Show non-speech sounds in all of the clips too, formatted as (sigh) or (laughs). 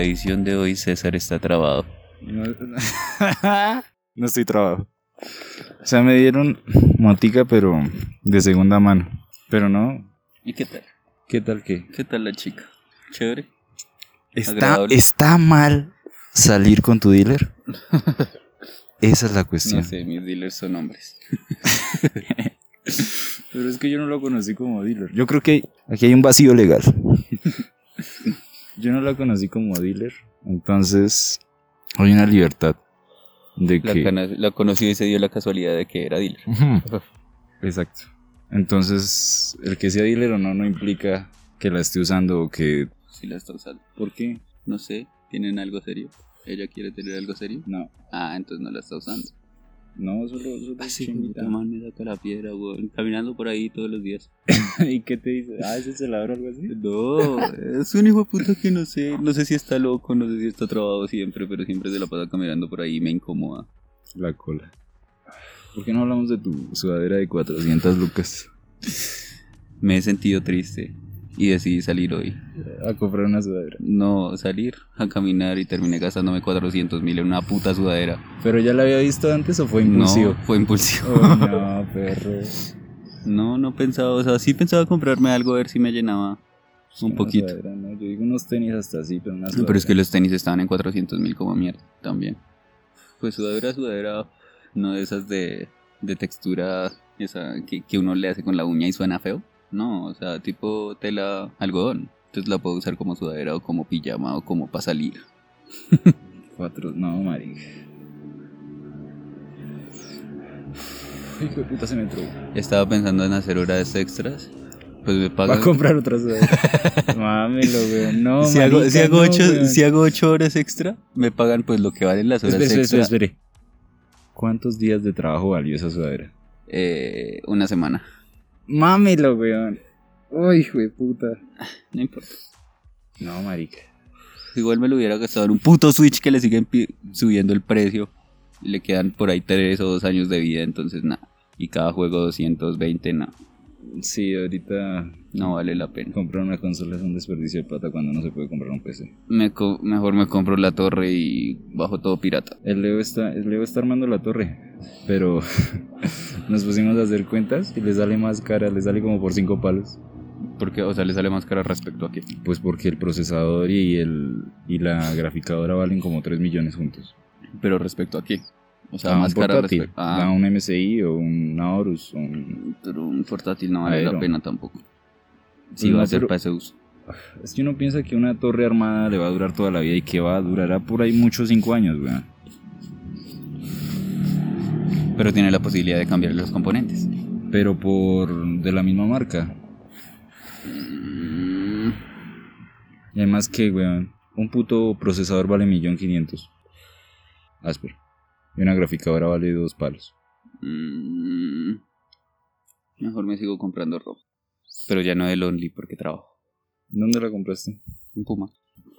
la edición de hoy César está trabado. No, (laughs) no estoy trabado. O sea, me dieron motica, pero de segunda mano. Pero no. ¿Y qué tal? ¿Qué tal qué? ¿Qué tal la chica? ¿Chévere? ¿Está, Agradable. ¿Está mal salir con tu dealer? (laughs) Esa es la cuestión. No sé, mis dealers son hombres. (laughs) Pero es que yo no lo conocí como dealer. Yo creo que aquí hay un vacío legal. Yo no la conocí como dealer. Entonces, hay una libertad de La, que... cana- la conoció y se dio la casualidad de que era dealer. Exacto. Entonces, el que sea dealer o no, no implica que la esté usando o que... Si la está usando. ¿Por qué? No sé, ¿tienen algo serio? ¿Ella quiere tener algo serio? No, Ah, entonces no la está usando. No, solo, solo Ah, sí, chimbita. puta, man, me saca la piedra, weón. Caminando por ahí todos los días. (laughs) ¿Y qué te dice? Ah, ese celador o algo así. No, es un hijo de puta que no sé. No sé si está loco, no sé si está trabado siempre, pero siempre se la pasa caminando por ahí y me incomoda. La cola. ¿Por qué no hablamos de tu sudadera de 400 lucas? Me he sentido triste y decidí salir hoy. A comprar una sudadera. No, salir a caminar y terminé gastándome 400 mil en una puta sudadera. ¿Pero ya la había visto antes o fue impulsivo? No, fue impulsivo. Oh, no, perro. No, no pensaba, o sea, sí pensaba comprarme algo a ver si me llenaba un Una poquito. sudadera, no, Yo digo unos tenis hasta así, pero una Pero es que sudadera. los tenis estaban en 400 mil como mierda también. Pues sudadera, sudadera, no de esas de, de textura esa que, que uno le hace con la uña y suena feo. No, o sea, tipo tela algodón. Entonces la puedo usar como sudadera o como pijama o como para salir. (laughs) Cuatro, no, marica. Hijo de puta se me entró. Estaba pensando en hacer horas extras. Pues me Va pagan. a comprar otra sudadera. (laughs) Mámelo, güey. No, si, hago, marica, si, hago no, ocho, weón. si hago ocho horas extra, me pagan pues lo que valen las horas Espere, espere, extra. espere, espere. ¿Cuántos días de trabajo valió esa sudadera? Eh, una semana. Mámelo, weón. Uy, hijo de puta. No importa. No, marica. Igual me lo hubiera gastado en un puto Switch que le siguen subiendo el precio. Y le quedan por ahí 3 o 2 años de vida, entonces nada. Y cada juego 220, no. Sí, ahorita No vale la pena. comprar una consola es un desperdicio de plata cuando no se puede comprar un PC. Me co- mejor me compro la torre y bajo todo pirata. El Leo está, el Leo está armando la torre, pero (laughs) nos pusimos a hacer cuentas y le sale más cara, le sale como por 5 palos. Porque, o sea, le sale más cara respecto a qué. Pues porque el procesador y, el, y la graficadora valen como 3 millones juntos. Pero respecto a qué. O sea, más un cara portátil, respecto a a... un MSI o un Aorus un... Pero un portátil no vale Aero. la pena tampoco. Si va no, a ser pero- para ese uso. Es que uno piensa que una torre armada le va a durar toda la vida y que va a durará por ahí muchos 5 años, weón. Pero tiene la posibilidad de cambiar los componentes. Pero por de la misma marca. Mm, Y además que, weón, un puto procesador vale millón quinientos. Áspero. Y una graficadora vale dos palos. mm, mejor me sigo comprando ropa. Pero ya no de Lonely porque trabajo. ¿Dónde la compraste? Un Puma.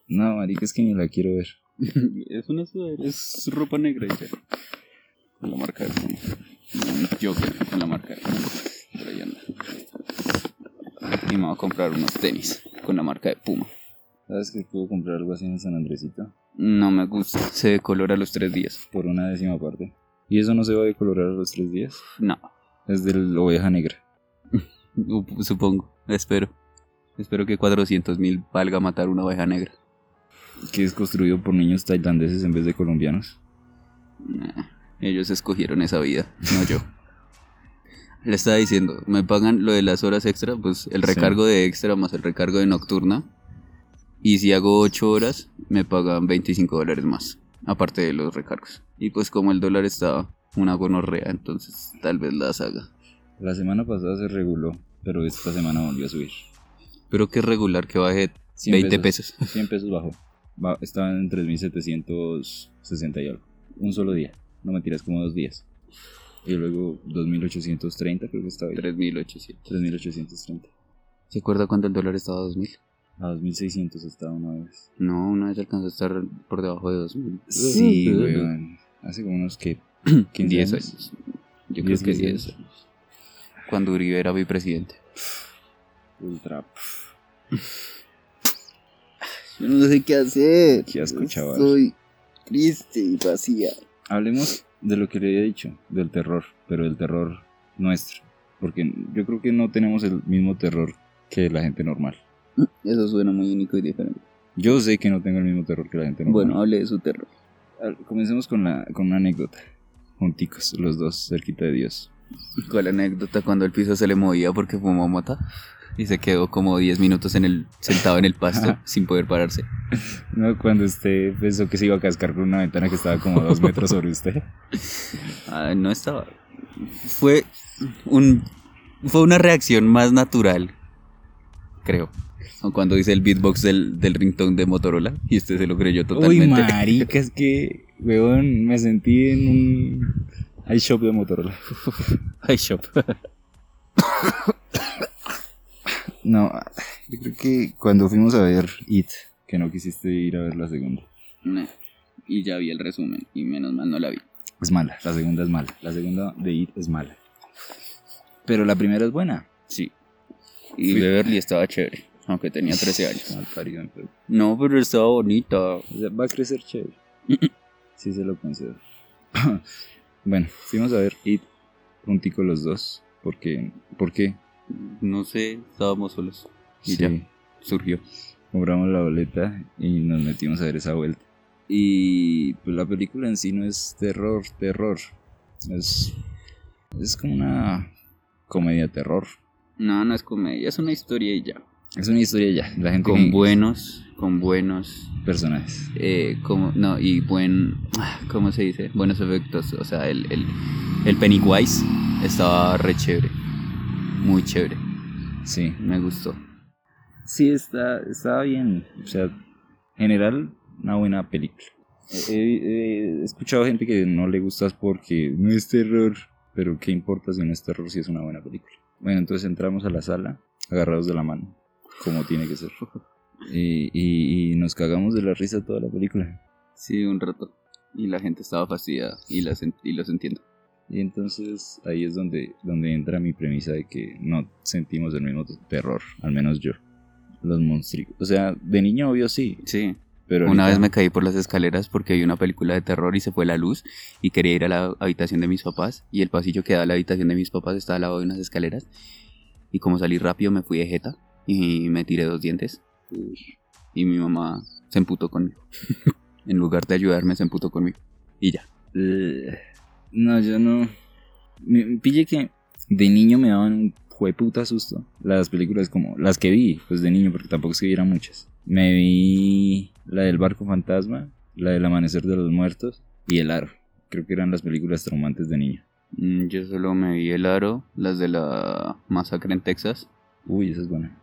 No, marica, es que ni la quiero ver. (laughs) es una sudadera, es ropa negra y ya. Con la marca de Puma. Un Joker con la marca de Puma. Por ahí anda. Y me voy a comprar unos tenis con la marca de Puma. ¿Sabes que puedo comprar algo así en San Andresito? No me gusta, se decolora a los tres días. Por una décima parte. ¿Y eso no se va a decolorar a los tres días? No, Es de la oveja negra. (laughs) supongo, espero. Espero que 400 mil valga matar una oveja negra. Que es construido por niños tailandeses en vez de colombianos. Nah, ellos escogieron esa vida, no yo. (laughs) Le estaba diciendo, me pagan lo de las horas extra, pues el Sí. recargo de extra más el recargo de nocturna. Y si hago 8 horas, me pagan 25 dólares más, aparte de los recargos. Y pues como el dólar está una gonorrea, entonces tal vez las haga. La semana pasada se reguló, pero esta semana volvió a subir. Pero que regular que baje 100 20 pesos. 100 (laughs) pesos bajó. Va- estaba en 3.760 y algo. Un solo día. No mentiras, como dos días. Y luego 2.830 creo que estaba ahí. 3.800. 3.830. ¿Se acuerda cuando el dólar estaba a 2.000? A 2.600 estaba una vez. No, una vez alcanzó a estar por debajo de 2.000. Sí, weón. Hace como unos que 15 10 años. años. Yo 10, creo que 15 10 años. Cuando Uribe era vicepresidente. Ultra. Yo no sé qué hacer. Qué asco, chaval. Estoy triste y vacía. Hablemos de lo que le había dicho, del terror, pero del terror nuestro. Porque yo creo que no tenemos el mismo terror que la gente normal. Eso suena muy único y diferente. Yo sé que no tengo el mismo terror que la gente normal. Bueno, hable de su terror. Comencemos con, la, con una anécdota. Junticos, los dos, cerquita de Dios. ¿Cuál anécdota cuando el piso se le movía porque fumó mota? Y se quedó como 10 minutos en el, sentado en el pasto sin poder pararse. No, cuando usted pensó que se iba a cascar con una ventana que estaba como a dos metros sobre usted. (laughs) Ah, no estaba. Fue un. Fue una reacción más natural. Creo. O cuando hice el beatbox del, del ringtone de Motorola. Y usted se lo creyó Uy, totalmente. marica, es que, weón, me sentí en un iShop de Motorola. (laughs) Ay, shop. No, yo creo que cuando fuimos a ver It, que no quisiste ir a ver la segunda. Nah. Y ya vi el resumen. Y menos mal no la vi. Es mala, la segunda es mala. La segunda de It es mala. Pero la primera es buena. Sí. Y Fui- Beverly estaba chévere. Aunque tenía 13 años. (laughs) Mal parido, pero- No, pero estaba bonita. va a crecer chévere. (laughs) Sí se lo concedo. (laughs) bueno, fuimos a ver It juntico los dos. Porque, ¿Por qué? No sé, estábamos solos. Y Sí. ya, surgió. compramos la boleta y nos metimos a ver esa vuelta. Y pues la película en sí no es terror, terror. Es, es como una comedia terror. No, no es comedia, es una historia y ya. Es una historia ya. La gente Con que- buenos, con buenos, personajes. eh, como, no, y buen, ah, ¿cómo se dice? Buenos efectos. O sea, el, el, el Pennywise estaba re chévere. Muy chévere. Sí. Me gustó. Sí, está, está bien. O sea, general, una buena película. He, he- he escuchado gente que no le gustas porque no es terror. Pero qué importa si no es terror si es una buena película. Bueno, entonces entramos a la sala, agarrados de la mano, como tiene que ser. Y, y- y nos cagamos de la risa toda la película. Sí, un rato. Y la gente estaba fastidiada. Y, las y los entiendo. Y entonces ahí es donde, donde entra mi premisa de que no sentimos el mismo terror, al menos yo. Los monstruos. O sea, de niño obvio sí, Sí. pero Una ahorita- vez me caí por las escaleras porque vi una película de terror y se fue la luz y quería ir a la habitación de mis papás y el pasillo que da a la habitación de mis papás estaba al lado de unas escaleras y como salí rápido me fui de jeta y me tiré dos dientes y mi mamá se emputó conmigo. (laughs) en lugar de ayudarme se emputó conmigo y ya. No, yo no. Me, pille que de niño me daban un jueputa susto. Las películas como las que vi, pues de niño, porque tampoco es que viera muchas. Me vi la del barco fantasma, la del amanecer de los muertos y el aro. Creo que eran las películas traumantes de niño. Mm, Yo solo me vi el aro, las de la masacre en Texas Uy, esa es buena.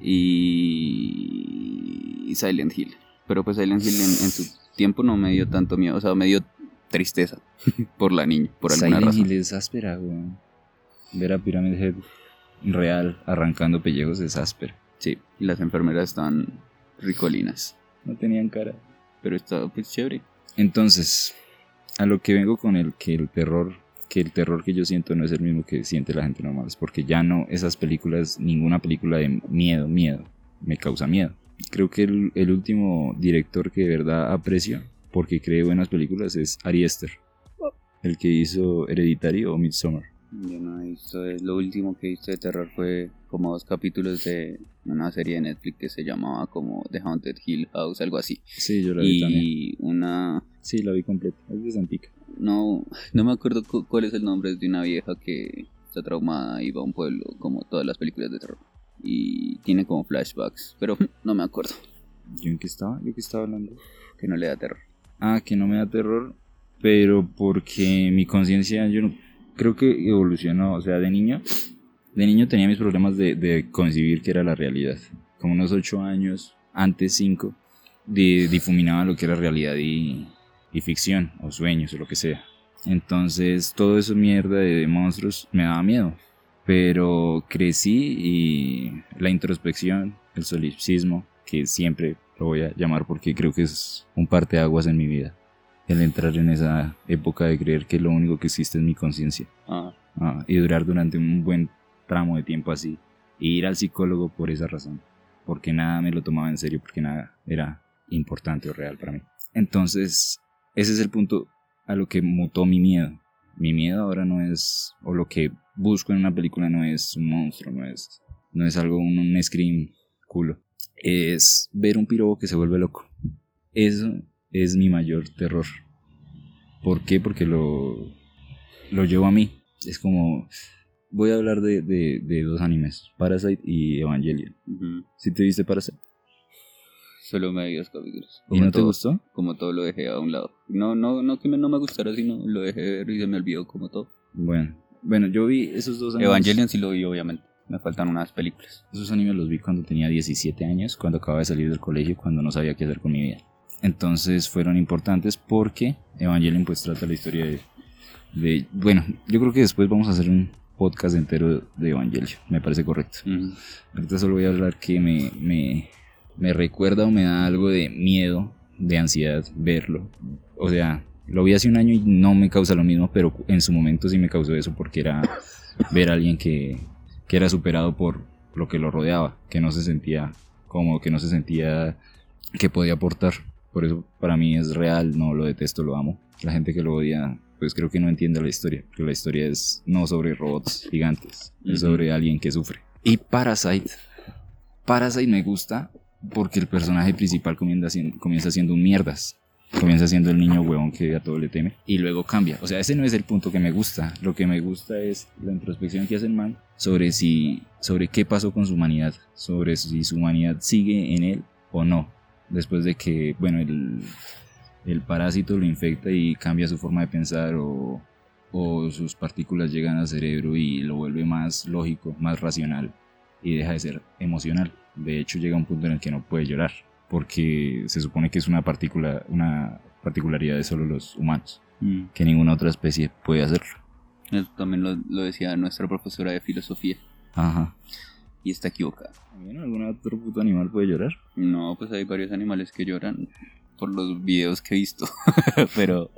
Y, y Silent Hill. Pero pues Silent Hill en, en su tiempo no me dio tanto miedo, o sea, me dio tristeza (laughs) por la niña, por alguna Silent razón. Hill es áspera, weón. Ver a Pyramid Head real arrancando pellejos es áspera. Sí, y las enfermeras estaban ricolinas, No tenían cara. pero estaba pues chévere. Entonces, a lo que vengo con el que el terror, que el terror que yo siento no es el mismo que siente la gente normal, es porque ya no esas películas, ninguna película de miedo, miedo, me causa miedo. Creo que el, último director que de verdad aprecio, porque cree buenas películas, es Ari Aster, el que hizo Hereditario o Midsommar. Yo no he visto, eh, lo último que he visto de terror fue como dos capítulos de una serie de Netflix que se llamaba como The Haunted Hill House, algo así. Sí, yo la vi también. Y una Sí, la vi completa, es de Santica. No, no me acuerdo cu- cuál es el nombre, es de una vieja que está traumada y va a un pueblo, como todas las películas de terror. Y tiene como flashbacks, pero (laughs) no me acuerdo, ¿Yo en qué estaba? ¿Yo qué estaba hablando? que no le da terror. Ah, que no me da terror, pero porque mi conciencia, yo no creo que evolucionó, o sea, de niño, de niño tenía mis problemas de, de concebir que era la realidad. Como unos ocho años, antes cinco, di- difuminaba lo que era realidad y, y ficción, o sueños, o lo que sea. Entonces, todo eso mierda de monstruos me daba miedo. Pero crecí y la introspección, el solipsismo, que siempre lo voy a llamar porque creo que es un parteaguas en mi vida. El entrar en esa época de creer que lo único que existe es mi conciencia. Ah, Ah, y durar durante un buen tramo de tiempo así. Y ir al psicólogo por esa razón. porque nada me lo tomaba en serio, porque nada era importante o real para mí. Entonces, ese es el punto a lo que mutó mi miedo. Mi miedo ahora no es, o lo que busco en una película no es un monstruo, no es, no es algo, un, un scream culo. Es ver un pirobo que se vuelve loco. Eso es mi mayor terror. ¿Por qué? Porque lo, lo llevo a mí. Es como, voy a hablar de, de, de dos animes, Parasite y Evangelion. Ujú. ¿Sí te viste Parasite? Solo me vi dos capítulos. ¿Y no te gustó? Como todo lo dejé a un lado. No, no, no que me- no me gustara, sino lo dejé de ver y se me olvidó como todo. Bueno, bueno, yo vi esos dos animes. Evangelion sí lo vi, obviamente. Me faltan unas películas. Esos animes los vi cuando tenía 17 años, cuando acababa de salir del colegio, cuando no sabía qué hacer con mi vida. Entonces fueron importantes porque Evangelion pues trata la historia de, de... Bueno, yo creo que después vamos a hacer un podcast entero de Evangelion, me parece correcto. Ahorita solo voy a hablar que me, me, me recuerda o me da algo de miedo, de ansiedad verlo. O sea, lo vi hace un año y no me causa lo mismo, pero en su momento sí me causó eso porque era ver a alguien que, que era superado por lo que lo rodeaba, que no se sentía cómodo, que no se sentía que podía aportar. Por eso para mí es real, no lo detesto, lo amo. La gente que lo odia, pues creo que no entiende la historia, porque la historia es no sobre robots gigantes, es Ujú. sobre alguien que sufre. Y Parasite, Parasite me gusta porque el personaje principal comienza siendo, comienza siendo un mierdas. Comienza siendo el niño huevón que a todo le teme y luego cambia. O sea, ese no es el punto que me gusta. Lo que me gusta es la introspección que hace el man sobre si sobre qué pasó con su humanidad, sobre si su humanidad sigue en él o no. Después de que, bueno, el, el parásito lo infecta y cambia su forma de pensar o, o sus partículas llegan al cerebro y lo vuelve más lógico, más racional y deja de ser emocional. De hecho, llega un punto en el que no puede llorar porque se supone que es una partícula, una particularidad de solo los humanos, Mm. que ninguna otra especie puede hacerlo. Eso también lo, lo decía nuestra profesora de filosofía. Ajá. Y está equivocada. ¿También algún otro puto animal puede llorar? No, pues hay varios animales que lloran por los videos que he visto. (laughs) Pero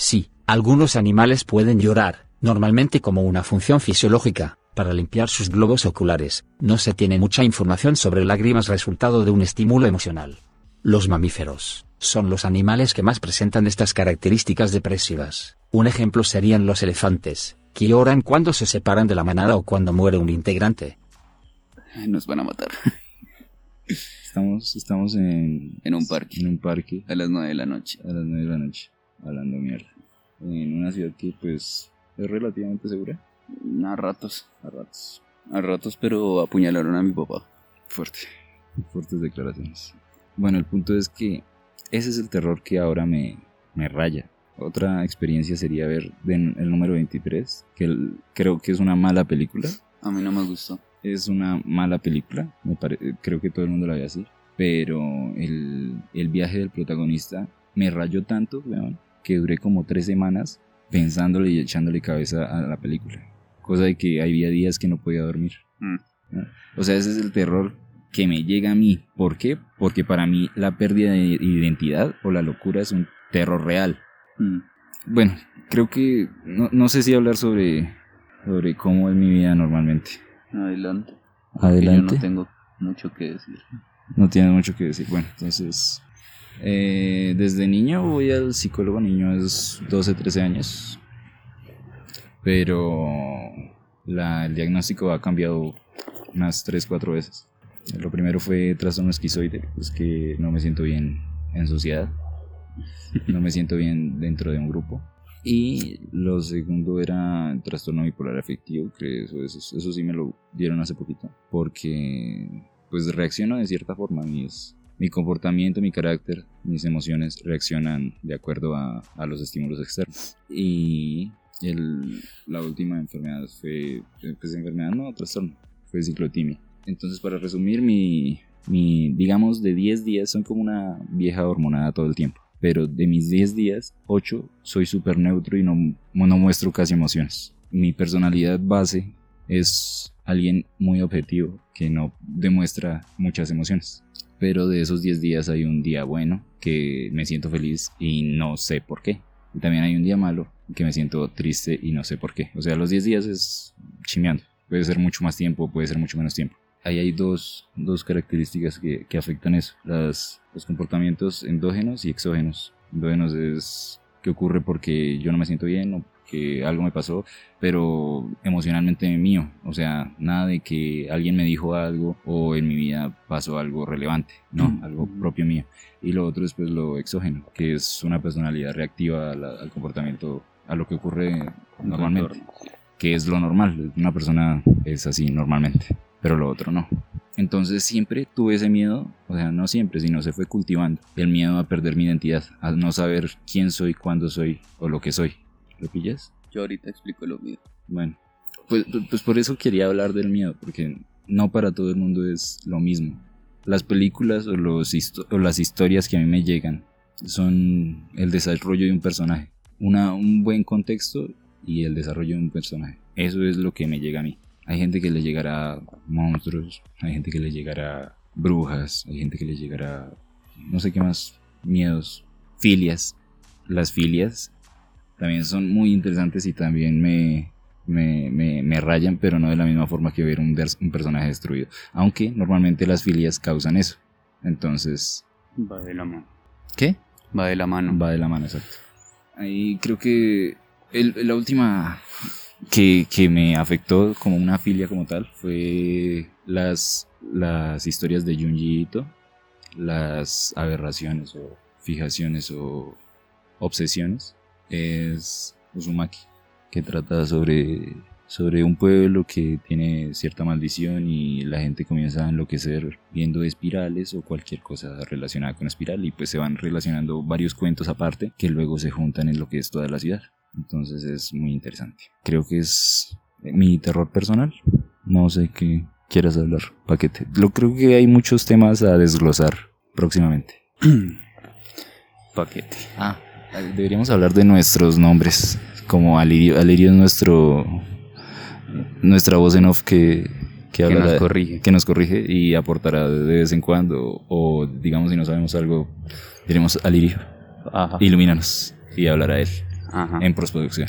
Sí, algunos animales pueden llorar, normalmente como una función fisiológica, para limpiar sus globos oculares. No se tiene mucha información sobre lágrimas resultado de un estímulo emocional. Los mamíferos son los animales que más presentan estas características depresivas. Un ejemplo serían los elefantes, que lloran cuando se separan de la manada o cuando muere un integrante. Ay, nos van a matar (laughs) Estamos, estamos en, en un parque en un parque a las 9 de la noche. a las 9 de la noche, hablando mierda. En una ciudad que pues es relativamente segura. A ratos, A ratos. a ratos, pero apuñalaron a mi papá. Fuerte. Fuertes declaraciones. Bueno, el punto es que ese es el terror que ahora me, me raya. Otra experiencia sería ver el número 23, que el- creo que es una mala película. A mí no me gustó. Es una mala película, me pare- creo que todo el mundo la ve así. Pero el, el viaje del protagonista me rayó tanto, weón, que duré como tres semanas pensándole y echándole cabeza a la película. Cosa de que había días que no podía dormir. Mm. ¿no? O sea, ese es el terror que me llega a mí. ¿Por qué? Porque para mí la pérdida de identidad o la locura es un terror real. Mm. Bueno, creo que no, no sé si hablar sobre, sobre cómo es mi vida normalmente. Adelante. Adelante. Yo no tengo mucho que decir. No tienes mucho que decir. Bueno, entonces. eh, desde niño voy al psicólogo, niño es 12, 13 años. Pero la- el diagnóstico ha cambiado unas 3, 4 veces. Lo primero fue trastorno esquizoide, es que no me siento bien en sociedad. No me siento bien dentro de un grupo. Y lo segundo era trastorno bipolar afectivo, que eso, sí me lo dieron hace poquito. Porque pues reacciono de cierta forma. Mi comportamiento, mi carácter, mis emociones reaccionan de acuerdo a, los estímulos externos. Y el, la última enfermedad fue, pues enfermedad no, trastorno, fue ciclotimia. Entonces para resumir, mi, mi, digamos, de 10 días son como una vieja hormonada todo el tiempo. Pero de mis 10 días, 8 soy súper neutro y no, no muestro casi emociones. Mi personalidad base es alguien muy objetivo que no demuestra muchas emociones. Pero de esos 10 días hay un día bueno que me siento feliz y no sé por qué. Y también hay un día malo que me siento triste y no sé por qué. O sea, los 10 días es chimeando. Puede ser mucho más tiempo, puede ser mucho menos tiempo. Ahí hay dos, dos características que, que afectan eso, las, los comportamientos endógenos y exógenos. Endógenos es que ocurre porque yo no me siento bien o que algo me pasó, pero emocionalmente mío, o sea, nada de que alguien me dijo algo o en mi vida pasó algo relevante, no, algo propio mío. Y lo otro es pues lo exógeno, que es una personalidad reactiva al, al comportamiento, a lo que ocurre normalmente, que es lo normal, una persona es así normalmente, pero lo otro no. Entonces siempre tuve ese miedo, o sea, no siempre, sino se fue cultivando el miedo a perder mi identidad, a no saber quién soy, cuándo soy o lo que soy. ¿Lo pillas? Yo ahorita explico lo mío. Bueno, pues, pues por eso quería hablar del miedo, porque no para todo el mundo es lo mismo. Las películas o, los o las historias que a mí me llegan son el desarrollo de un personaje, una, un buen contexto y el desarrollo de un personaje. Eso es lo que me llega a mí. Hay gente que le llegará monstruos, hay gente que le llegará brujas, hay gente que le llegará no sé qué más, miedos, filias. Las filias también son muy interesantes y también me, me, me, rayan, pero no de la misma forma que ver un, un, personaje destruido. Aunque normalmente las filias causan eso. Entonces... Va de la mano. ¿Qué? Va de la mano. Va de la mano, exacto. Ahí creo que el, la última que, que, me afectó como una filia como tal fue las, las historias de Junji Ito, las aberraciones o fijaciones o obsesiones es Uzumaki, que trata sobre, sobre un pueblo que tiene cierta maldición y la gente comienza a enloquecer viendo espirales o cualquier cosa relacionada con espiral y pues se van relacionando varios cuentos aparte que luego se juntan en lo que es toda la ciudad. Entonces es muy interesante. Creo que es mi terror personal. No sé qué quieras hablar, paquete. Lo creo que hay muchos temas a desglosar próximamente. (clears throat) paquete. Ah, Deberíamos hablar de nuestros nombres. Como Alirio, Alirio es nuestro nuestra voz en off que, que, nos corrige. que nos corrige y aportará de vez en cuando. O digamos, si no sabemos algo, diremos Alirio, Ajá. ilumínanos y hablará él Ajá. en postproducción.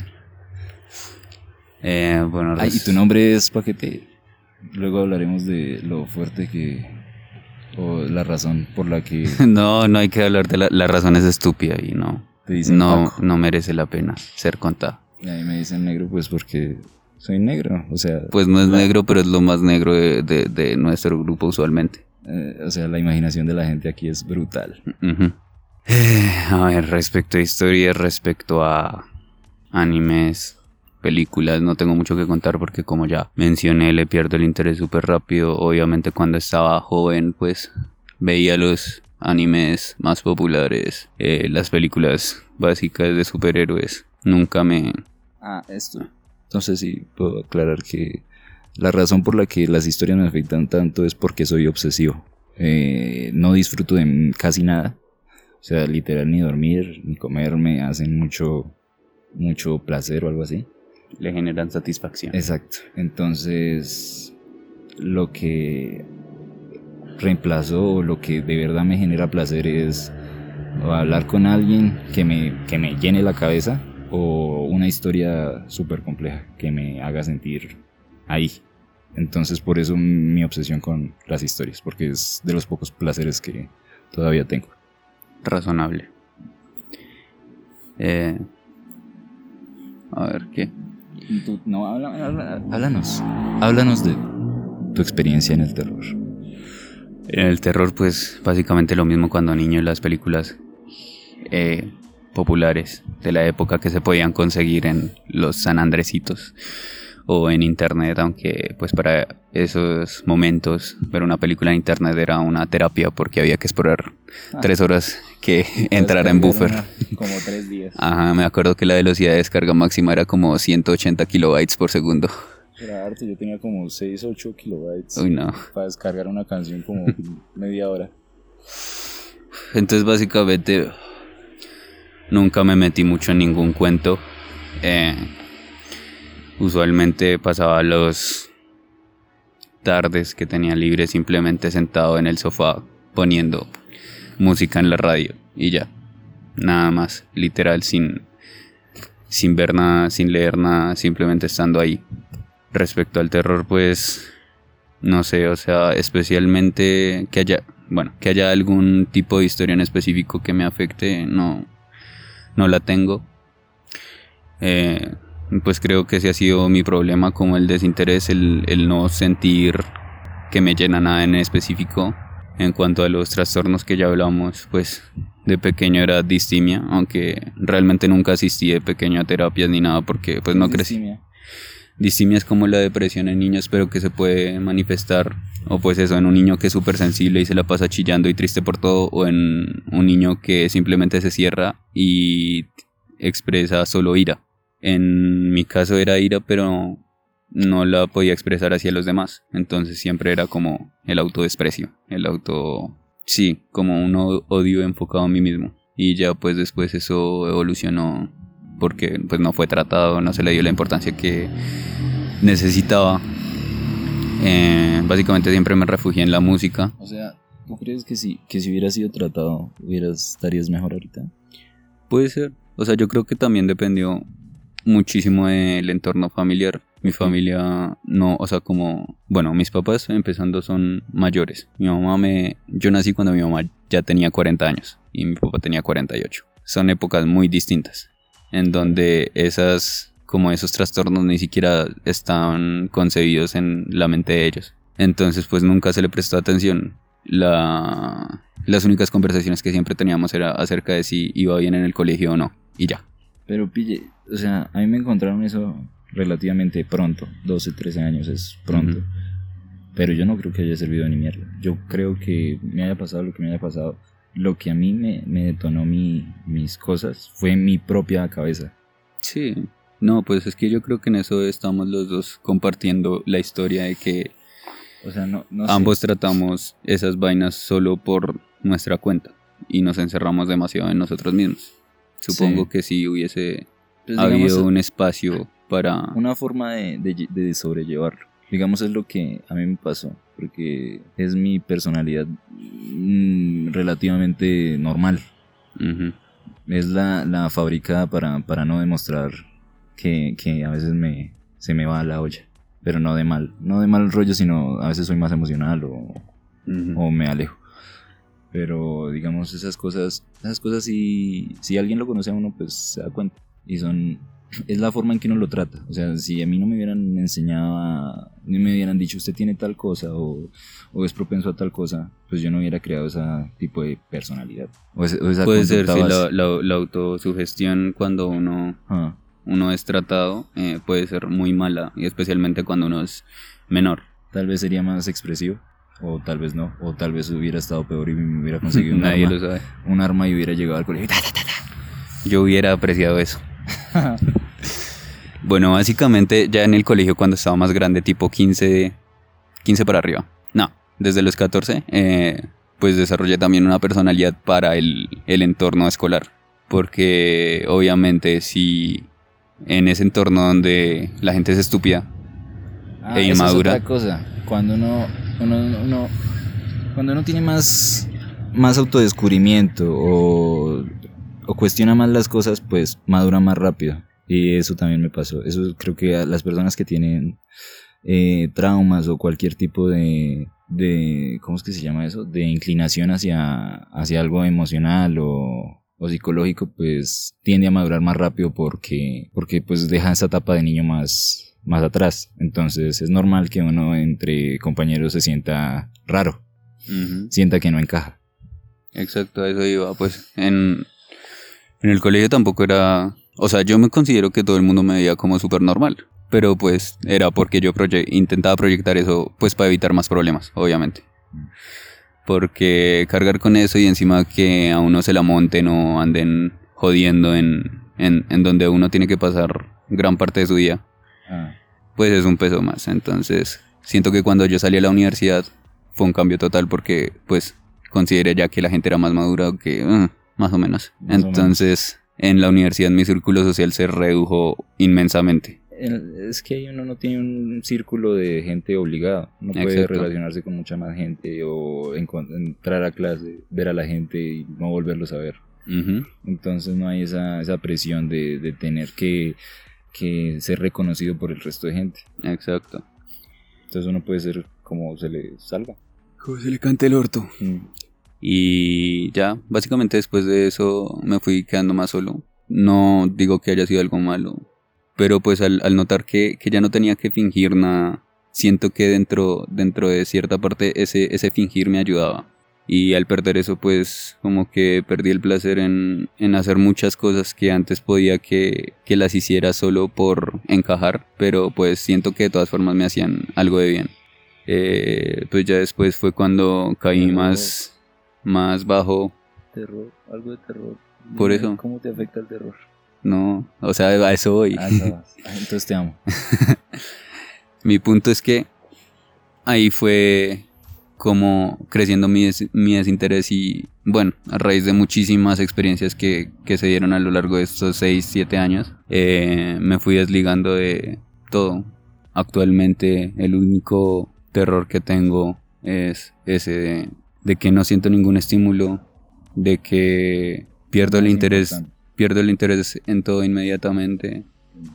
Eh, bueno, y tu nombre es Paquete. Luego hablaremos de lo fuerte que. O la razón por la que. (laughs) no, no hay que hablar de la, la razón, es estúpida y no no, no merece la pena ser contado. Y ahí me dicen negro pues porque soy negro, o sea... Pues no es negro, pero es lo más negro de, nuestro grupo usualmente. Eh, o sea, la imaginación de la gente aquí es brutal. Eh, a ver, respecto a historias, respecto a animes, películas, no tengo mucho que contar porque como ya mencioné, le pierdo el interés súper rápido. Obviamente cuando estaba joven, pues veía los animes más populares, eh, las películas básicas de superhéroes. Nunca me... Ah, esto. Entonces sí, puedo aclarar que la razón por la que las historias me afectan tanto es porque soy obsesivo. Eh, no disfruto de casi nada. O sea, literal ni dormir ni comer me hacen mucho, mucho placer o algo así. Le generan satisfacción. Exacto. Entonces, lo que reemplazo lo que de verdad me genera placer es hablar con alguien que me, que me llene la cabeza o una historia súper compleja que me haga sentir ahí. Entonces por eso mi obsesión con las historias, porque es de los pocos placeres que todavía tengo. Razonable. Eh, a ver, ¿qué? no, háblanos. Háblanos de tu experiencia en el terror. En el terror, pues básicamente lo mismo cuando niño las películas eh, populares de la época que se podían conseguir en los San Andresitos o en internet, aunque pues para esos momentos ver una película en internet era una terapia porque había que esperar ah. tres horas que (laughs) entrara en buffer. como tres días. Ajá, me acuerdo que la velocidad de descarga máxima era como 180 kilobytes por segundo. Era harto, yo tenía como 6, 8 kilobytes. Uy, no. Para descargar una canción como (laughs) media hora. Entonces, básicamente, nunca me metí mucho en ningún cuento. Eh, usualmente pasaba los tardes que tenía libre simplemente sentado en el sofá poniendo música en la radio y ya. Nada más, literal, sin, sin ver nada, sin leer nada, simplemente estando ahí. Respecto al terror, pues No sé, o sea, especialmente que haya, bueno, que haya algún tipo de historia en específico que me afecte, no, no la tengo. Eh, pues creo que ese ha sido mi problema, como el desinterés, el, el no sentir que me llena nada en específico. En cuanto a los trastornos que ya hablamos, pues de pequeño era distimia, aunque realmente nunca asistí de pequeño a terapias ni nada porque pues no crecí. Distimia. Distimia es como la depresión en niños, pero que se puede manifestar, o pues eso, en un niño que es súper sensible y se la pasa chillando y triste por todo, o en un niño que simplemente se cierra y expresa solo ira. En mi caso era ira, pero no la podía expresar hacia los demás. Entonces siempre era como el autodesprecio, el auto... Sí, como un odio enfocado en mí mismo. Y ya pues después eso evolucionó porque pues no fue tratado, no se le dio la importancia que necesitaba. Eh, básicamente siempre me refugié en la música. O sea, ¿tú crees que si, que si hubiera sido tratado, hubieras, estarías mejor ahorita? Puede ser. O sea, yo creo que también dependió muchísimo del entorno familiar. Mi familia no, o sea, como, bueno, mis papás empezando son mayores. Mi mamá me, yo nací cuando mi mamá ya tenía 40 años y mi papá tenía 48. Son épocas muy distintas, en donde esas, como esos trastornos ni siquiera están concebidos en la mente de ellos. Entonces, pues nunca se le prestó atención. La, las únicas conversaciones que siempre teníamos era acerca de si iba bien en el colegio o no. Y ya. Pero pille, o sea, a mí me encontraron eso relativamente pronto, 12, 13 años es pronto. Ujú. Pero yo no creo que haya servido ni mierda. Yo creo que me haya pasado lo que me haya pasado. Lo que a mí me, me detonó mi, mis cosas fue mi propia cabeza. Sí. No, pues es que yo creo que en eso estamos los dos compartiendo la historia de que O sea, no, no sé. ambos tratamos esas vainas solo por nuestra cuenta y nos encerramos demasiado en nosotros mismos. Supongo Sí. que si hubiese Pues, habido digamos, un espacio para... una forma de, de- de sobrellevarlo. Digamos, es lo que a mí me pasó, porque es mi personalidad mm, relativamente normal. Ujú. Es la, la fabricada para, para no demostrar que, que a veces me, se me va la olla. Pero no de mal. No de mal rollo, sino a veces soy más emocional o, Ujú. o me alejo. Pero digamos, esas cosas, esas cosas si, si alguien lo conoce a uno, pues se da cuenta. Y son, es la forma en que uno lo trata. O sea, si a mí no me hubieran enseñado, a- ni me hubieran dicho usted tiene tal cosa o, o es propenso a tal cosa, pues yo no hubiera creado ese tipo de personalidad. O, ese- o esa Puede ser, sí, la, la- la autosugestión cuando uno, Ah, uno es tratado eh, puede ser muy mala, y especialmente cuando uno es menor. tal vez sería más expresivo. O tal vez no, o tal vez hubiera estado peor y me hubiera conseguido (laughs) un, Nadie arma, lo sabe. un arma y hubiera llegado al colegio. ¡Ta, ta, ta, Yo hubiera apreciado eso. (laughs) Bueno, básicamente ya en el colegio cuando estaba más grande, tipo 15, 15 para arriba. No, desde los 14, eh, pues desarrollé también una personalidad para el, el entorno escolar. Porque obviamente si en ese entorno donde la gente es estúpida, Ah, E esa es inmadura. otra cosa. Cuando uno, uno, uno- cuando uno tiene más, más autodescubrimiento o, o cuestiona más las cosas, pues madura más rápido. Y eso también me pasó. Eso creo que a las personas que tienen eh, traumas o cualquier tipo de, de, ¿cómo es que se llama eso? De inclinación hacia, hacia algo emocional o, o psicológico, pues tiende a madurar más rápido porque, porque pues deja esa etapa de niño más, más atrás. Entonces es normal que uno entre compañeros se sienta raro, sienta que no encaja. Exacto, a eso iba. Pues en, en el colegio tampoco era. O sea, yo me considero que todo el mundo me veía como súper normal. Pero pues era porque yo proye- intentaba proyectar eso, pues para evitar más problemas, obviamente. Porque cargar con eso y encima que a uno se la monten o anden jodiendo en, en, en donde uno tiene que pasar gran parte de su día, Ah, pues es un peso más. Entonces, siento que cuando yo salí a la universidad fue un cambio total porque pues consideré ya que la gente era más madura que uh, más o menos. Más o Entonces, en la universidad mi círculo social se redujo inmensamente. Es que ahí uno no tiene un círculo de gente obligado. No puede Exacto. relacionarse con mucha más gente o entrar a clase, ver a la gente y no volverlos a ver. Entonces no hay esa, esa presión de, de tener que, que ser reconocido por el resto de gente. Exacto. Entonces uno puede ser como se le salga. Como se le cante el orto. Mm. Y ya, básicamente después de eso me fui quedando más solo. No digo que haya sido algo malo, pero pues al, al notar que, que ya no tenía que fingir nada, siento que dentro, dentro de cierta parte ese, ese fingir me ayudaba. Y al perder eso, pues como que perdí el placer en, en hacer muchas cosas que antes podía que, que las hiciera solo por encajar, pero pues siento que de todas formas me hacían algo de bien. Eh, pues ya después fue cuando caí más, más bajo. Terror, algo de terror. Por eso. ¿Cómo te afecta el terror? No, o sea, a eso voy. Ah, no. (laughs) Ah, Entonces te amo. (laughs) Mi punto es que ahí fue como creciendo mi, des- mi desinterés y bueno, a raíz de muchísimas experiencias que, que se dieron a lo largo de estos 6, 7 años, eh, me fui desligando de todo. Actualmente el único terror que tengo es ese de, de que no siento ningún estímulo, de que pierdo el interés, importante. pierdo el interés en todo inmediatamente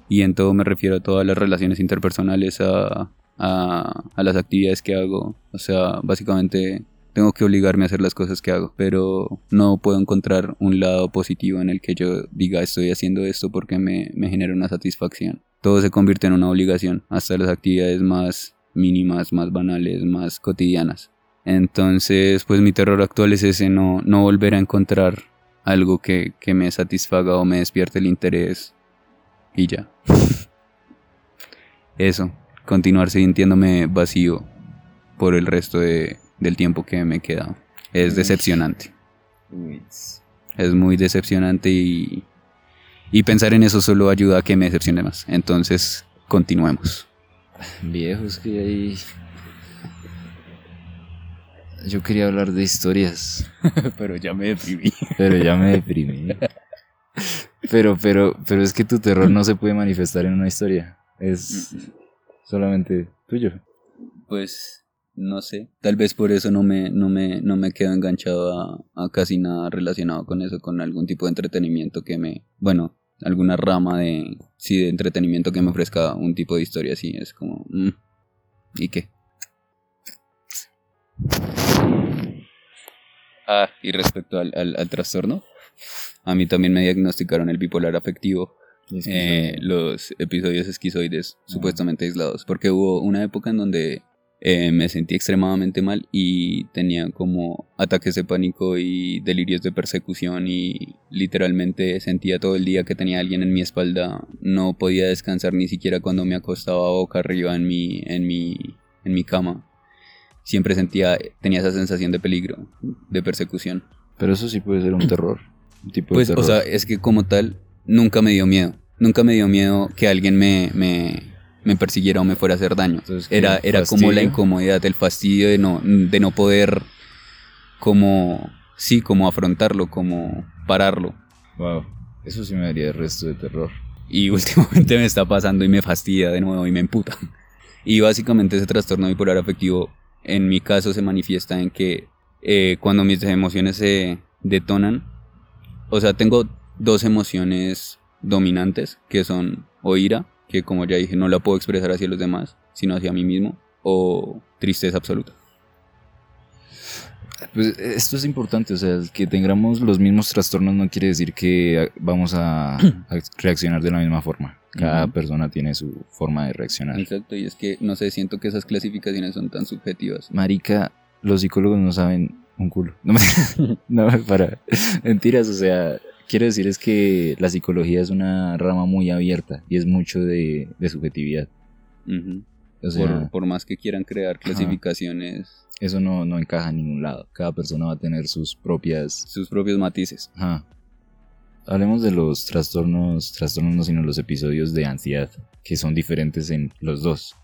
y en todo me refiero a todas las relaciones interpersonales, a, a, a las actividades que hago. O sea, básicamente tengo que obligarme a hacer las cosas que hago, pero no puedo encontrar un lado positivo en el que yo diga estoy haciendo esto porque me, me genera una satisfacción. Todo se convierte en una obligación, hasta las actividades más mínimas, más banales, más cotidianas. Entonces, pues mi terror actual es ese, no, no volver a encontrar algo que, que me satisfaga o me despierte el interés y ya. (laughs) Eso, continuar sintiéndome vacío por el resto de- del tiempo que me queda. Es decepcionante. Es muy decepcionante y, y pensar en eso solo ayuda a que me decepcione más. Entonces, continuemos. Viejos que hay. Yo quería hablar de historias, (laughs) Pero ya me deprimí. pero ya me deprimí. Pero, pero, pero es que tu terror no se puede manifestar en una historia. Es solamente tuyo. Pues no sé. Tal vez por eso no me, no me, no me quedo enganchado a, a casi nada relacionado con eso, con algún tipo de entretenimiento que me. Bueno, alguna rama de. Sí, de entretenimiento que me ofrezca un tipo de historia así. Es como. mm, ¿Y qué? Ah, y respecto al, al, al trastorno, a mí también me diagnosticaron el bipolar afectivo eh, los episodios esquizoides supuestamente aislados, porque hubo una época en donde eh, me sentí extremadamente mal y tenía como ataques de pánico y delirios de persecución y literalmente sentía todo el día que tenía alguien en mi espalda, no podía descansar ni siquiera cuando me acostaba boca arriba en mi, en mi, en mi cama. Siempre sentía, tenía esa sensación de peligro, de persecución. Pero eso sí puede ser un (clears throat) terror. Un tipo Pues, de o terror. sea, es que como tal, nunca me dio miedo. Nunca me dio miedo que alguien me, me, me persiguiera o me fuera a hacer daño. Era, era como la incomodidad, el fastidio de no, de no poder, como, sí, como afrontarlo, como pararlo. Wow. Eso sí me daría el resto de terror. Y (laughs) últimamente me está pasando y me fastidia de nuevo y me emputa. Y básicamente ese trastorno bipolar afectivo, en mi caso, se manifiesta en que eh, cuando mis emociones se detonan, o sea, tengo dos emociones dominantes, que son o ira, que como ya dije, no la puedo expresar hacia los demás, sino hacia mí mismo, o tristeza absoluta. Pues esto es importante, o sea, que tengamos los mismos trastornos no quiere decir que vamos a, (clears throat) a reaccionar de la misma forma. Cada persona tiene su forma de reaccionar. Exacto, y es que, no sé, siento que esas clasificaciones son tan subjetivas. Marica, los psicólogos no saben un culo. (laughs) No, me- (laughs) no, para. Mentiras, o sea, quiero decir es que la psicología es una rama muy abierta y es mucho de, de subjetividad. Ujú. O sea, por, por más que quieran crear clasificaciones, eso no, no encaja en ningún lado. Cada persona va a tener sus propias sus propios matices. Ajá. Hablemos de los trastornos, trastornos no, sino los episodios de ansiedad, que son diferentes en los dos.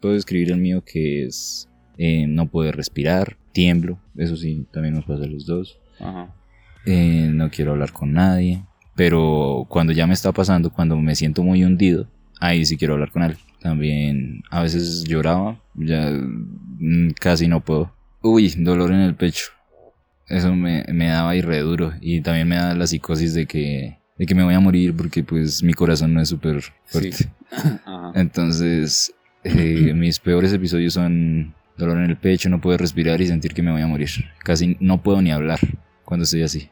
Puedo describir el mío que es eh, no poder respirar, tiemblo, eso sí, también nos pasa a los dos. Ajá. Eh, no quiero hablar con nadie, pero cuando ya me está pasando, cuando me siento muy hundido, ahí sí quiero hablar con él. También a veces lloraba, ya casi no puedo. Uy, dolor en el pecho. Eso me, me daba y re duro. Y también me da la psicosis de que, de que me voy a morir porque pues mi corazón no es súper fuerte. (laughs) Entonces, eh, (clears throat) mis peores episodios son dolor en el pecho, no puedo respirar y sentir que me voy a morir. Casi no puedo ni hablar cuando estoy así.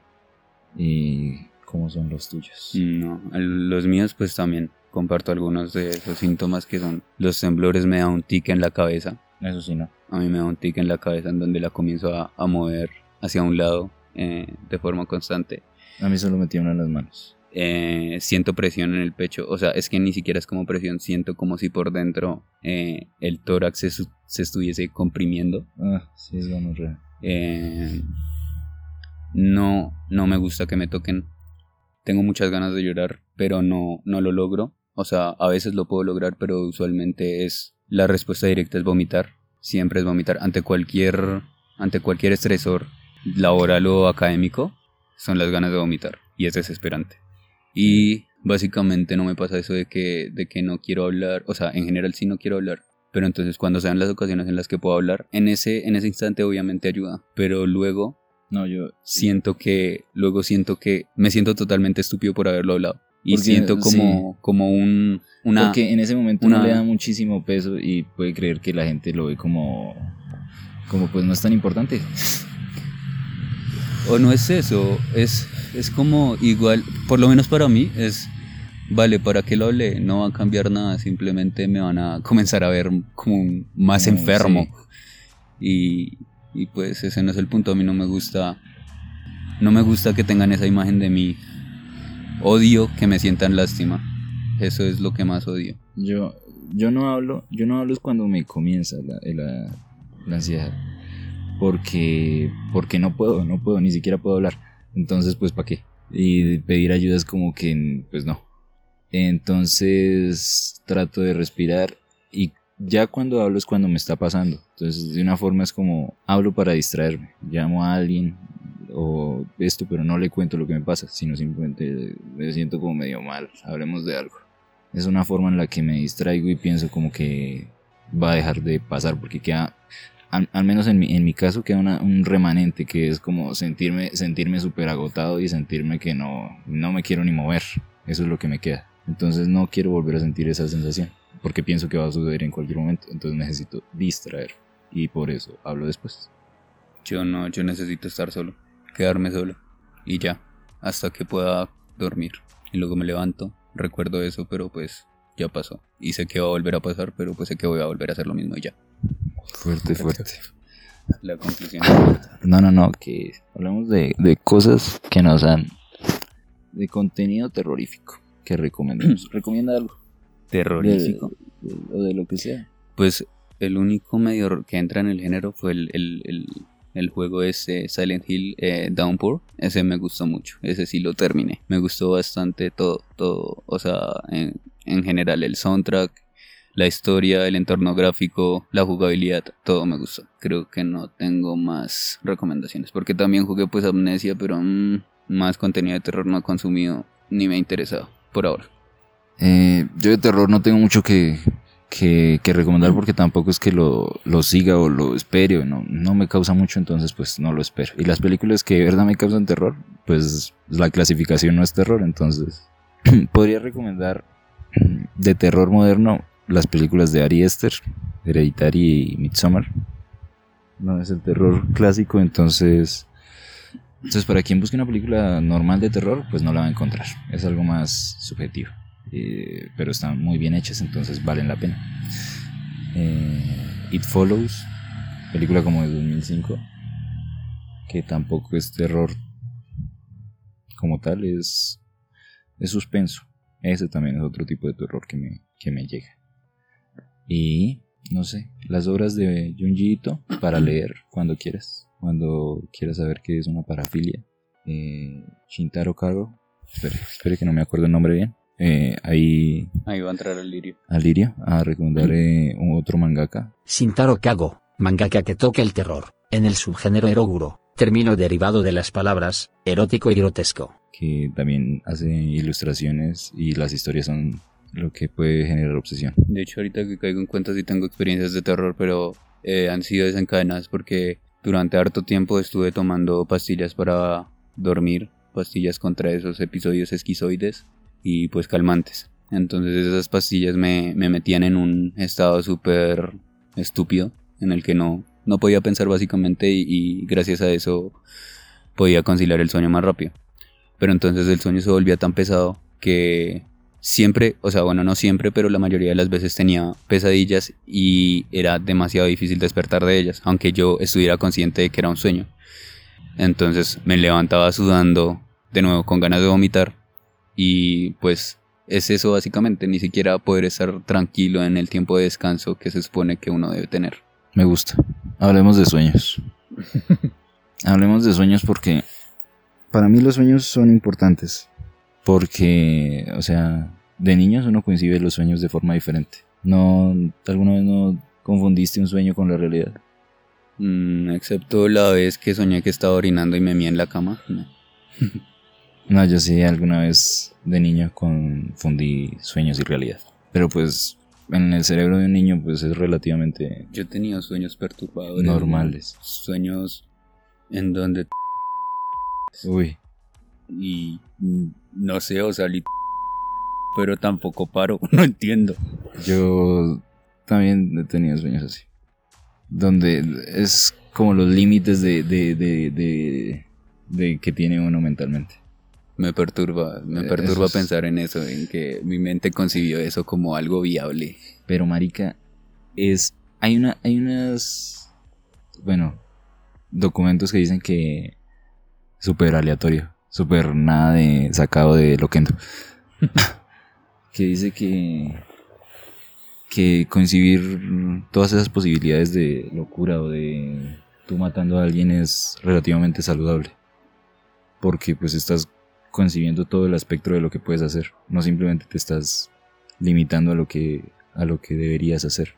¿Y cómo son los tuyos? No, los míos pues también comparto algunos de esos síntomas que son los temblores, me da un tic en la cabeza. Eso sí, no. A mí me da un tic en la cabeza en donde la comienzo a, a mover hacia un lado eh, de forma constante. A mí solo me tiemblan las manos. Eh, siento presión en el pecho, o sea, es que ni siquiera es como presión, siento como si por dentro eh, el tórax se, se estuviese comprimiendo. Ah, sí, es. Eh, no, no me gusta que me toquen. Tengo muchas ganas de llorar, pero no, no lo logro. O sea, a veces lo puedo lograr, pero usualmente es la respuesta directa es vomitar. Siempre es vomitar ante cualquier ante cualquier estresor laboral o académico. Son las ganas de vomitar y es desesperante. Y básicamente no me pasa eso de que de que no quiero hablar, o sea, en general sí no quiero hablar, pero entonces cuando sean las ocasiones en las que puedo hablar, en ese en ese instante obviamente ayuda, pero luego No, yo. siento que luego siento que me siento totalmente estúpido por haberlo hablado y Porque, siento como como un una Porque en ese momento una- uno le da muchísimo peso y puede creer que la gente lo ve como. Como pues no es tan importante. o no es eso, es es como igual, por lo menos para mí es vale, para qué lo hablé, no va a cambiar nada, simplemente me van a comenzar a ver como un más No, enfermo. Y y pues ese no es el punto, a mí no me gusta no me gusta que tengan esa imagen de mí. Odio que me sientan lástima. Eso es lo que más odio. Yo, yo no hablo, yo no hablo es cuando me comienza la, la, la ansiedad. Porque, porque no puedo, no puedo, ni siquiera puedo hablar. Entonces, pues, ¿para qué? Y pedir ayuda es como que, pues no. Entonces, trato de respirar y ya cuando hablo es cuando me está pasando. Entonces, de una forma es como, hablo para distraerme. Llamo a alguien o esto, pero no le cuento lo que me pasa, sino simplemente me siento como medio mal. Hablemos de algo es una forma en la que me distraigo y pienso como que va a dejar de pasar porque queda al, al menos en mi, en mi caso queda una- un remanente que es como sentirme sentirme súper agotado y sentirme que no no me quiero ni mover eso es lo que me queda entonces no quiero volver a sentir esa sensación porque pienso que va a suceder en cualquier momento entonces necesito distraer y por eso hablo después Yo no, yo necesito estar solo, quedarme solo y ya, hasta que pueda dormir. Y luego me levanto, recuerdo eso, pero pues ya pasó. Y sé que va a volver a pasar, pero pues sé que voy a volver a hacer lo mismo y ya. fuerte fuerte La conclusión. No, no, no, que hablamos de, de cosas que nos dan de contenido terrorífico que recomendamos. (clears throat) Recomienda algo. Terrorífico. De- de- o de lo que sea. Pues el único medio que entra en el género fue el, el, el, el juego ese Silent Hill eh, Downpour. Ese me gustó mucho. Ese sí lo terminé. Me gustó bastante todo, todo. O sea, en, en general el soundtrack, la historia, el entorno gráfico, la jugabilidad, todo me gustó. Creo que no tengo más recomendaciones. Porque también jugué pues Amnesia, pero mm, más contenido de terror no he consumido ni me ha interesado por ahora. Eh, yo de terror no tengo mucho que, que, recomendar porque tampoco es que lo, lo siga o lo espere. o No, no me causa mucho, entonces pues no lo espero. Y las películas que de verdad me causan terror, pues la clasificación no es terror, entonces (clears throat) podría recomendar de terror moderno las películas de Ari Aster, Hereditary y Midsommar. No es el terror clásico, entonces... Entonces, para quien busque una película normal de terror, pues no la va a encontrar. Es algo más subjetivo. Eh, pero están muy bien hechas, entonces valen la pena. Eh, It Follows, película como de 2005, que tampoco es terror como tal, es, es suspenso. Ese también es otro tipo de terror que me, que me llega. Y, no sé, las obras de Junji Ito para leer cuando quieras, cuando quieras saber qué es una parafilia. Eh, Shintaro Karo, espere, espere que no me acuerdo el nombre bien. Eh, ahí Ahí va a entrar el lirio. a Lirio a recomendar eh, un otro mangaka. Shintaro Kago, mangaka que toca el terror, en el subgénero eroguro, término derivado de las palabras erótico y grotesco. que también hace ilustraciones y las historias son lo que puede generar obsesión. De hecho, ahorita que caigo en cuenta sí tengo experiencias de terror, pero eh, han sido desencadenadas porque durante harto tiempo estuve tomando pastillas para dormir, pastillas contra esos episodios esquizoides y pues calmantes. Entonces esas pastillas me, me metían en un estado súper estúpido en el que no, no podía pensar básicamente y, y gracias a eso podía conciliar el sueño más rápido. Pero entonces el sueño se volvía tan pesado que siempre, o sea, bueno, no siempre, pero la mayoría de las veces tenía pesadillas y era demasiado difícil despertar de ellas, aunque yo estuviera consciente de que era un sueño. Entonces me levantaba sudando, de nuevo con ganas de vomitar y pues es eso básicamente, ni siquiera poder estar tranquilo en el tiempo de descanso que se supone que uno debe tener. Me gusta. Hablemos de sueños. (laughs) Hablemos de sueños porque para mí los sueños son importantes. Porque, o sea, de niños uno coincide los sueños de forma diferente. No, ¿Alguna vez no confundiste un sueño con la realidad? Mm, excepto la vez que soñé que estaba orinando y me mía en la cama. No. (laughs) No, yo sí alguna vez de niño confundí sueños y realidad. Pero pues en el cerebro de un niño pues es relativamente Yo he tenido sueños perturbadores. normales. Sueños en donde... Uy, Y no sé, o salí... Pero tampoco paro, (laughs) no entiendo. yo también he tenido sueños así. Donde es como los límites de, de, de, de, de que tiene uno mentalmente. Me perturba, me Eh, perturba es- pensar en eso, en que mi mente concibió eso como algo viable. Pero marica, es hay una hay unas bueno, documentos que dicen que súper aleatorio, súper nada de sacado de loquendo. (laughs) que dice que que concebir todas esas posibilidades de locura o de tú matando a alguien es relativamente saludable. Porque pues estás concibiendo todo el espectro de lo que puedes hacer, no simplemente te estás limitando a lo que a lo que deberías hacer.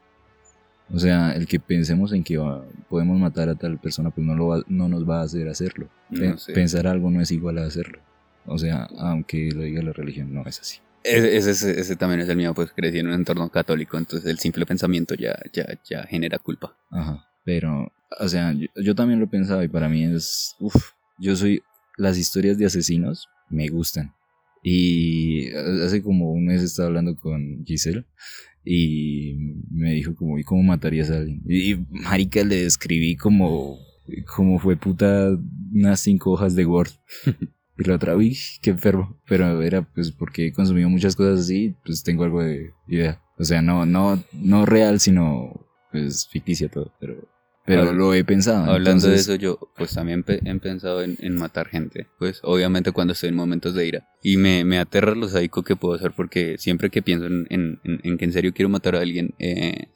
O sea, el que pensemos en que va- podemos matar a tal persona, pues no, lo va- no nos va a hacer hacerlo. No. Pensar algo no es igual a hacerlo. O sea, aunque lo diga la religión, no es así. Ese, ese- ese- ese también es el mío, pues crecí en un entorno católico, entonces el simple pensamiento ya, ya, ya genera culpa. Ajá. Pero, o sea, yo, yo también lo he pensado y para mí es, uff, yo soy, las historias de asesinos me gustan. Y hace como un mes estaba hablando con Giselle y me dijo como, ¿y cómo matarías a alguien? Y, marica, le describí como, como fue puta unas cinco hojas de Word. Y la otra, uy, qué enfermo. Pero era pues porque he consumido muchas cosas así, pues tengo algo de idea. O sea, no, no, no real, sino pues ficticia todo. Pero, pero lo he pensado. Hablando de eso, yo pues también pe- he pensado en, en matar gente, pues obviamente cuando estoy en momentos de ira. Y me, me aterra lo sádico que puedo hacer porque siempre que pienso en, en- en- en que en serio quiero matar a alguien, eh,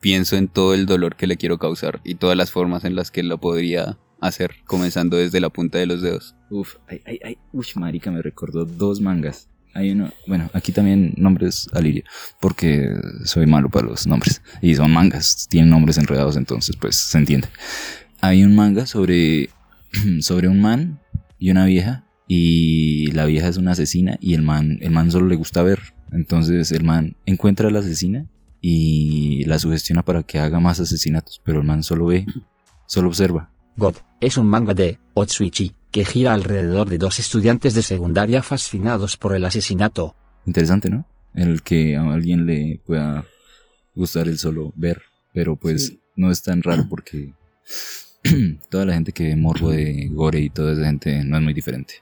pienso en todo el dolor que le quiero causar y todas las formas en las que lo podría hacer, comenzando desde la punta de los dedos. Uf, ay, ay, ay, uy, marica, me recordó dos mangas. Hay uno, bueno, aquí también nombres Aliria, porque soy malo para los nombres. Y son mangas, tienen nombres enredados, entonces pues se entiende. Hay un manga sobre, (clears throat) sobre un man y una vieja, y la vieja es una asesina y el man, el man solo le gusta ver. Entonces el man encuentra a la asesina y la sugestiona para que haga más asesinatos, pero el man solo ve, solo observa. God es un manga de Otsuichi que gira alrededor de dos estudiantes de secundaria fascinados por el asesinato. Interesante, ¿no? El que a alguien le pueda gustar el solo ver, pero pues Sí. no es tan raro porque (clears throat) toda la gente que ve morbo de gore y toda esa gente no es muy diferente.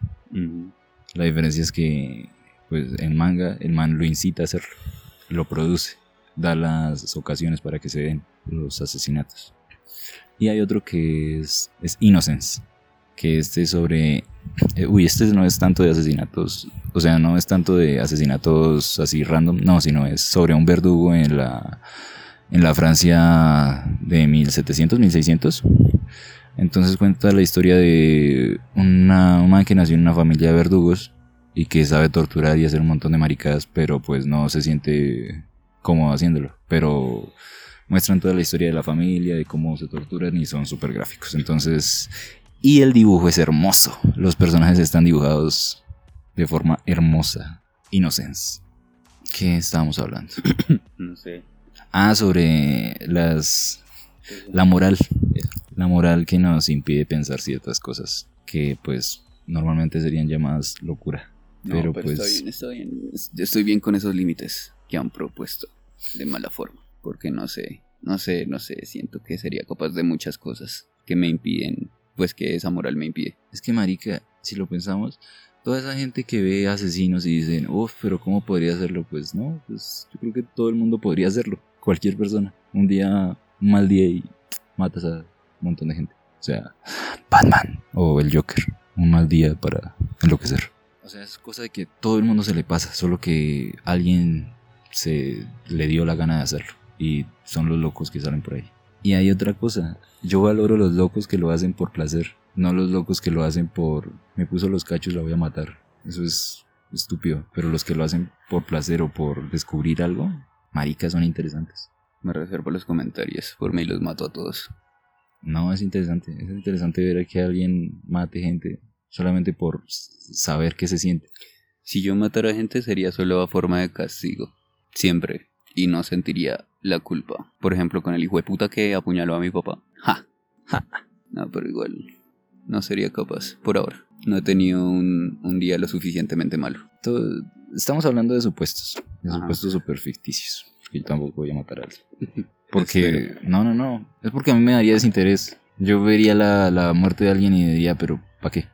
La diferencia es que, pues, en manga, el man lo incita a hacerlo, lo produce, da las ocasiones para que se den los asesinatos. Y hay otro que es, es Innocence, que este es sobre... eh, uy, este no es tanto de asesinatos, o sea, no es tanto de asesinatos así random, no, sino es sobre un verdugo en la, en la Francia de 1700, 1600. Entonces cuenta la historia de una, un que nació en una familia de verdugos y que sabe torturar y hacer un montón de maricadas, pero pues no se siente cómodo haciéndolo. Pero muestran toda la historia de la familia, de cómo se torturan y son súper gráficos. Entonces, y el dibujo es hermoso. Los personajes están dibujados de forma hermosa. Innocence. ¿Qué estábamos hablando? (coughs) No sé. Ah, sobre las la moral. La moral que nos impide pensar ciertas cosas que pues normalmente serían llamadas locura. No, pero, pero, pues está bien, está bien. Yo estoy bien con esos límites que han propuesto de mala forma. Porque no sé, no sé, no sé. Siento que sería capaz de muchas cosas que me impiden, pues que esa moral me impide. es que marica, si lo pensamos, toda esa gente que ve asesinos y dicen, uff, pero ¿cómo podría hacerlo? Pues no, pues yo creo que todo el mundo podría hacerlo, cualquier persona. Un día, un mal día y matas a un montón de gente. O sea, Batman o el Joker, un mal día para enloquecer. O sea, es cosa de que todo el mundo se le pasa, solo que alguien se le dio la gana de hacerlo. Y son los locos que salen por ahí. Y hay otra cosa, yo valoro los locos que lo hacen por placer, no los locos que lo hacen por me puso los cachos, la voy a matar. Eso es estúpido, pero los que lo hacen por placer o por descubrir algo, maricas son interesantes. Me reservo los comentarios. Por mí los mato a todos. No, es interesante, es interesante ver a que alguien mate gente solamente por saber qué se siente. Si yo matara gente sería solo a forma de castigo. Siempre. Y no sentiría la culpa. Por ejemplo, con el hijo de puta que apuñaló a mi papá. Ja. Ja. No, pero igual. No sería capaz. Por ahora. No he tenido un, un día lo suficientemente malo. Todo- estamos hablando de supuestos, de Ajá. supuestos super ficticios. Que yo tampoco voy a matar a alguien. (laughs) Porque, no, no, no. Es porque a mí me daría desinterés. Yo vería la, la muerte de alguien y diría, pero ¿para qué?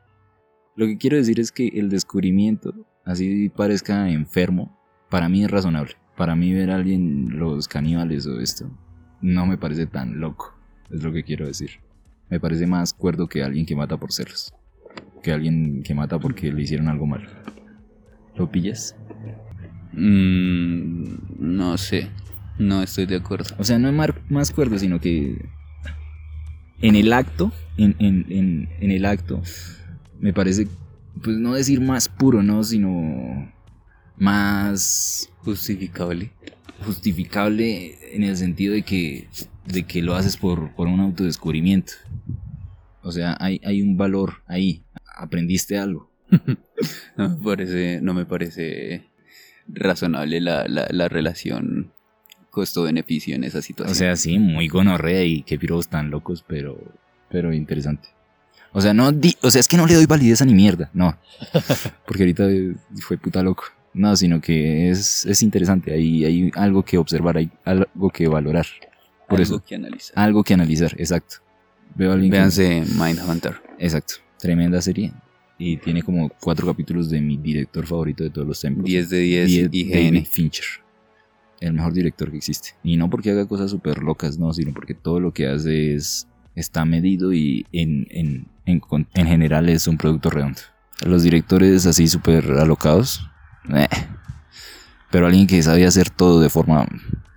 Lo que quiero decir es que el descubrimiento, así parezca enfermo, para mí es razonable. Para mí ver a alguien, los caníbales o esto, no me parece tan loco. Es lo que quiero decir. Me parece más cuerdo que alguien que mata por celos. Que alguien que mata porque le hicieron algo malo. ¿Lo pillas? Mm, no sé. No estoy de acuerdo. O sea, no es más cuerdo, sino que en el acto, en, en- en- en el acto, me parece, pues no decir más puro, ¿no? Sino más Justificable. justificable en el sentido de que, de que lo haces por, por un autodescubrimiento. O sea, hay, hay un valor ahí. Aprendiste algo. (laughs) No me parece, no me parece razonable la, la, la relación costo-beneficio en esa situación. O sea, sí, muy gonorrea y qué piros tan locos, pero, pero interesante. O sea, no di- o sea, es que no le doy validez a ni mierda, no. (laughs) Porque ahorita fue puta loco. No, sino que es, es interesante, hay, hay algo que observar, hay algo que valorar. Por Algo eso, que analizar. algo que analizar, exacto. Veo alguien que- Véanse Mindhunter. Exacto, tremenda serie. Y tiene como cuatro capítulos de mi director favorito de todos los tiempos. 10 de 10 10 IGN. David Fincher. El mejor director que existe. Y no porque haga cosas súper locas, no, sino porque todo lo que hace es. está medido y en, en, en, en general es un producto redondo. Los directores así súper alocados. Eh. Pero alguien que sabe hacer todo de forma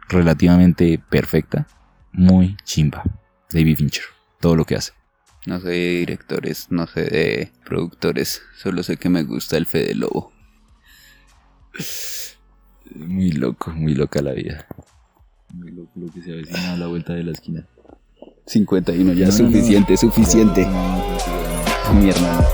relativamente perfecta. Muy chimba. David Fincher. Todo lo que hace. No sé de directores, no sé de productores. Solo sé que me gusta el Fede Lobo. Muy loco, muy loca la vida. Muy loco lo que se avecina a la vuelta de la esquina. 51 ya No, suficiente, suficiente. No, no. Mi hermano.